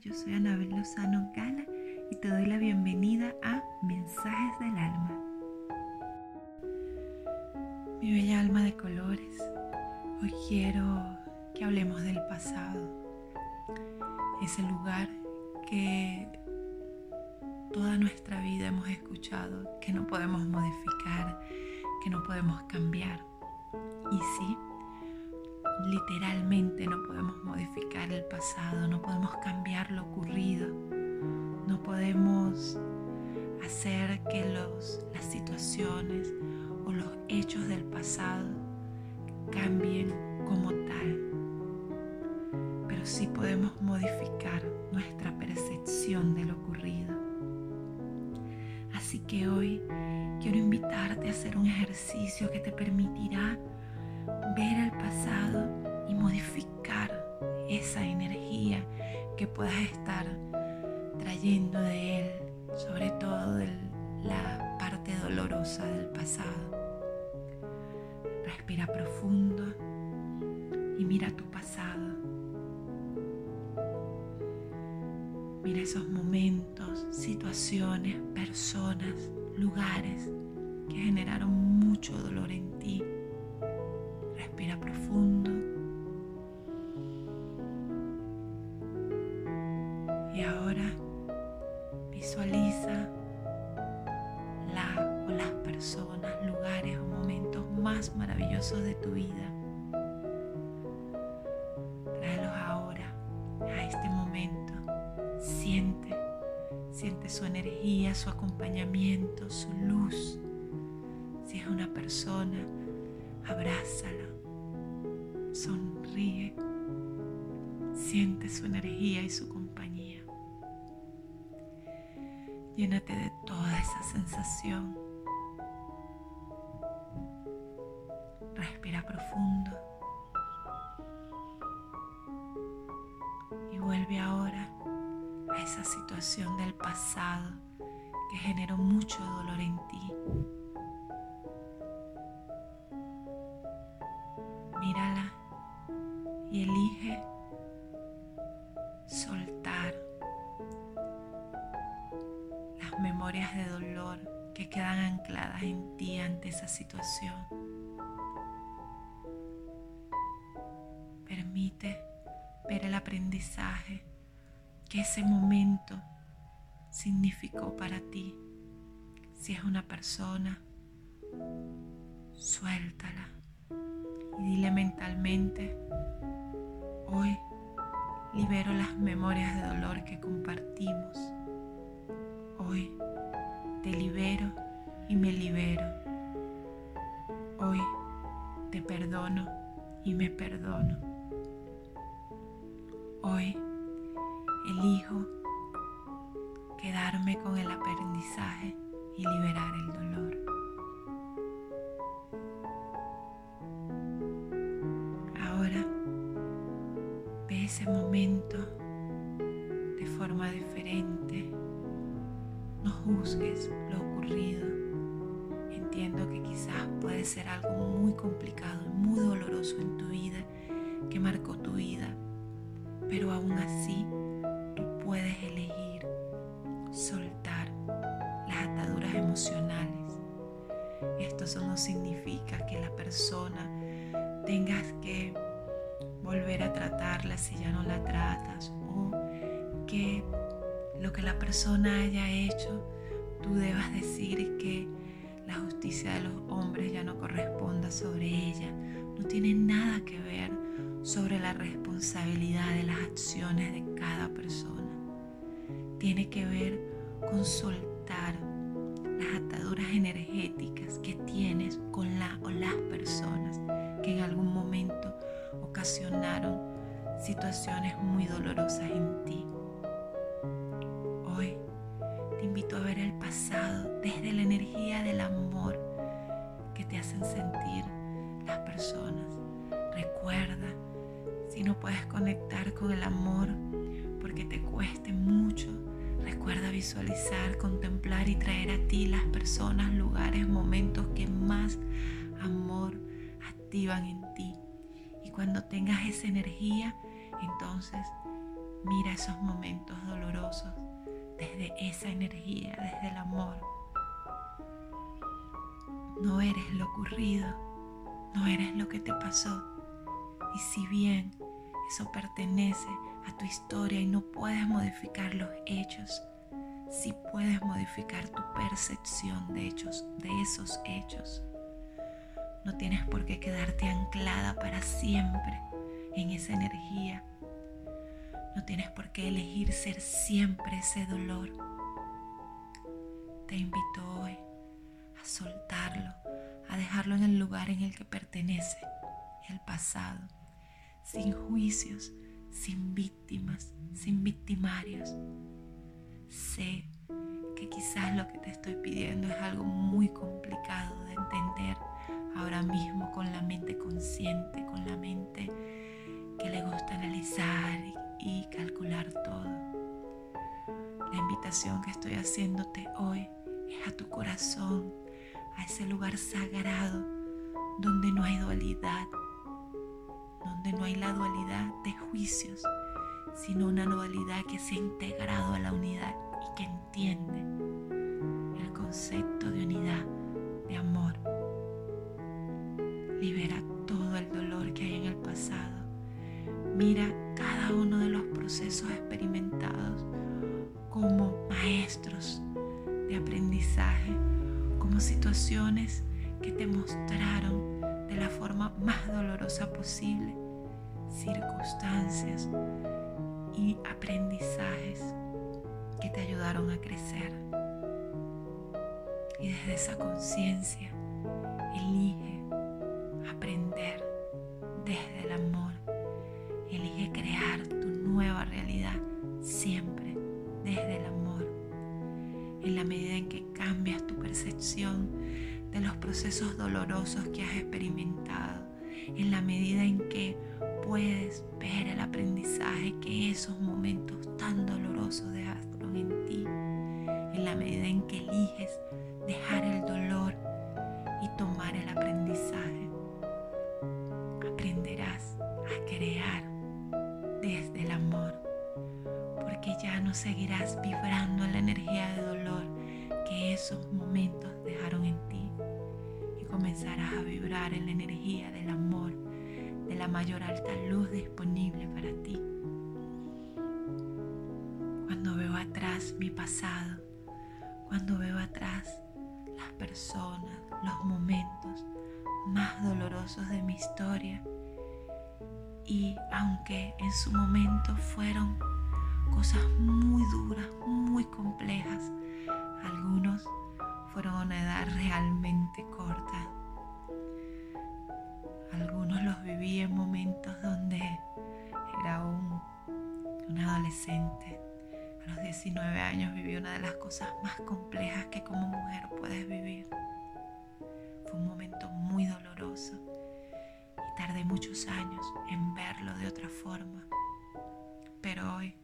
Yo soy Anabel Lozano Gala y te doy la bienvenida a Mensajes del Alma. Mi bella alma de colores, hoy quiero que hablemos del pasado, ese lugar que toda nuestra vida hemos escuchado que no podemos modificar, que no podemos cambiar. Y sí, literalmente no podemos modificar el pasado, no podemos cambiar lo ocurrido, no podemos hacer que las situaciones o los hechos del pasado cambien como tal. Pero sí podemos modificar nuestra percepción de lo ocurrido. Así que hoy quiero invitarte a hacer un ejercicio que te permitirá ver el pasado y modificar esa energía que puedas estar trayendo de él, sobre todo de la parte dolorosa del pasado. Respira profundo y mira tu pasado. Mira esos momentos, situaciones, personas, lugares que generaron mucho dolor en ti siente su energía, su acompañamiento, su luz. Si es una persona, abrázala sonríe, siente su energía y su compañía. Llénate de toda esa sensación. Respira profundo. Y vuelve ahora esa situación del pasado que generó mucho dolor en ti. Mírala y elige soltar las memorias de dolor que quedan ancladas en ti ante esa situación. Permite ver el aprendizaje que ese momento significó para ti. Si es una persona, suéltala y dile mentalmente, Hoy libero las memorias de dolor que compartimos. Hoy te libero y me libero. Hoy te perdono y me perdono. Hoy elijo quedarme con el aprendizaje y liberar el dolor. ese momento de forma diferente. No juzgues lo ocurrido. Entiendo que quizás puede ser algo muy complicado y muy doloroso en tu vida, que marcó tu vida, pero aún así puedes elegir soltar las ataduras emocionales. Esto no significa que la persona tengas que volver a tratarla si ya no la tratas o que lo que la persona haya hecho tú debas decir que la justicia de los hombres ya no corresponda sobre ella. No tiene nada que ver sobre la responsabilidad de las acciones de cada persona. Tiene que ver con soltar las ataduras energéticas que tienes con la o las personas que en algún momento ocasionaron situaciones muy dolorosas en ti. Hoy te invito a ver el pasado desde la energía del amor que te hacen sentir las personas. Recuerda, si no puedes conectar con el amor porque te cueste mucho, recuerda visualizar, contemplar y traer a ti las personas, lugares, momentos que más amor activan en ti cuando tengas esa energía, entonces Mira esos momentos dolorosos desde esa energía, desde el amor. No eres lo ocurrido, no eres lo que te pasó. Y si bien eso pertenece a tu historia y no puedes modificar los hechos, sí puedes modificar tu percepción de hechos, de esos hechos. No tienes por qué quedarte anclada para siempre en esa energía. No tienes por qué elegir ser siempre ese dolor. Te invito hoy a soltarlo, a dejarlo en el lugar en el que pertenece, el pasado, sin juicios, sin víctimas, sin victimarios. Sé que quizás lo que te estoy pidiendo es algo muy complicado de entender ahora mismo con la mente consciente, con la mente que le gusta analizar y calcular todo. La invitación que estoy haciéndote hoy es a tu corazón, a ese lugar sagrado donde no hay dualidad, donde no hay la dualidad de juicios, sino una dualidad que se ha integrado a la unidad y que entiende el concepto de unidad, de amor. Libera todo el dolor que hay en el pasado. Mira cada uno de los procesos experimentados como maestros de aprendizaje, como situaciones que te mostraron de la forma más dolorosa posible circunstancias y aprendizajes que te ayudaron a crecer. Y desde esa conciencia, elige aprender desde el amor. Elige crear tu nueva realidad siempre desde el amor. En la medida en que cambias tu percepción de los procesos dolorosos que has experimentado, en la medida en que puedes ver el aprendizaje que esos momentos tan dolorosos dejaron en ti, en la medida en que eliges dejar el dolor y tomar el aprendizaje, aprenderás a crear desde el amor, porque ya no seguirás vibrando en la energía de dolor esos momentos dejaron en ti y comenzarás a vibrar en la energía del amor de la mayor alta luz disponible para ti. Cuando veo atrás mi pasado, cuando veo atrás las personas, los momentos más dolorosos de mi historia, y aunque en su momento fueron cosas muy duras, muy complejas, algunos fueron a una edad realmente corta algunos los viví en momentos donde era un, un adolescente. A los 19 años viví una de las cosas más complejas que como mujer puedes vivir. Fue un momento muy doloroso y tardé muchos años en verlo de otra forma. Pero hoy,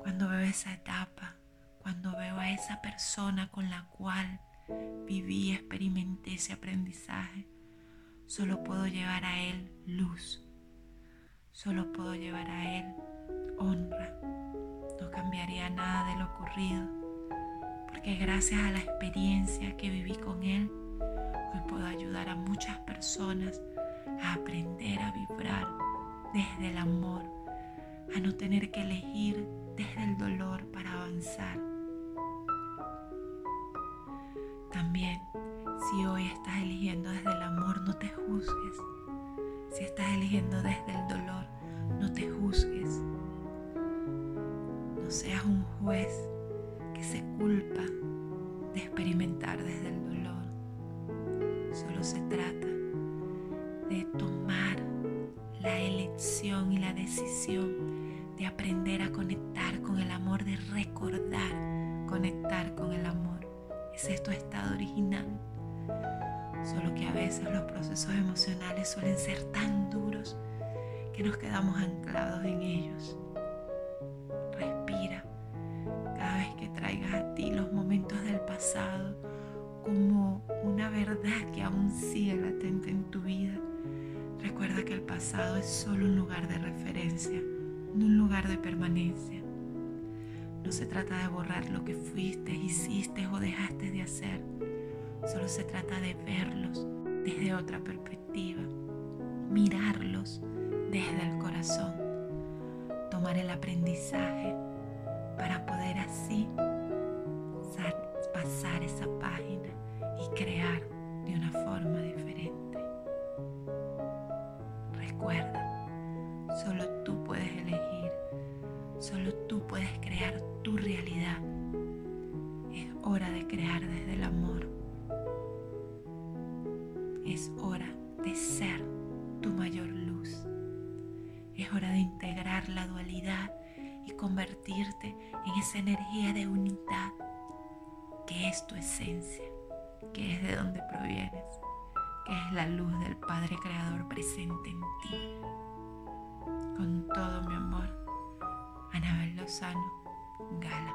cuando veo esa etapa, cuando veo a esa persona con la cual viví experimenté ese aprendizaje, Solo puedo llevar a Él luz. Solo puedo llevar a Él honra. No cambiaría nada de lo ocurrido, porque gracias a la experiencia que viví con Él, hoy puedo ayudar a muchas personas a aprender a vibrar desde el amor, a no tener que elegir desde el dolor para avanzar. También si hoy estás eligiendo desde el amor, no te juzgues. Si estás eligiendo desde el dolor, no te juzgues. No seas un juez Tu estado original. Solo que a veces los procesos emocionales suelen ser tan duros que nos quedamos anclados en ellos. Respira cada vez que traigas a ti los momentos del pasado como una verdad que aún sigue latente en tu vida. Recuerda que el pasado es solo un lugar de referencia, de un lugar de permanencia. No se trata de borrar lo que fuiste, hiciste o dejaste de hacer. Solo se trata de verlos desde otra perspectiva, mirarlos desde el corazón, tomar el aprendizaje para poder así ser tu mayor luz. Es hora de integrar la dualidad y convertirte en esa energía de unidad que es tu esencia, que es de donde provienes, que es la luz del Padre Creador presente en ti. Con todo mi amor, Anabel Lozano, Gala.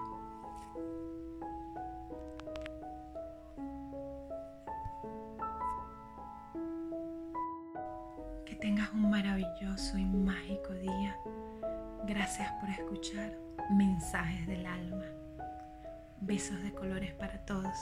Un maravilloso y mágico día. Gracias por escuchar Mensajes del Alma. Besos de colores para todos.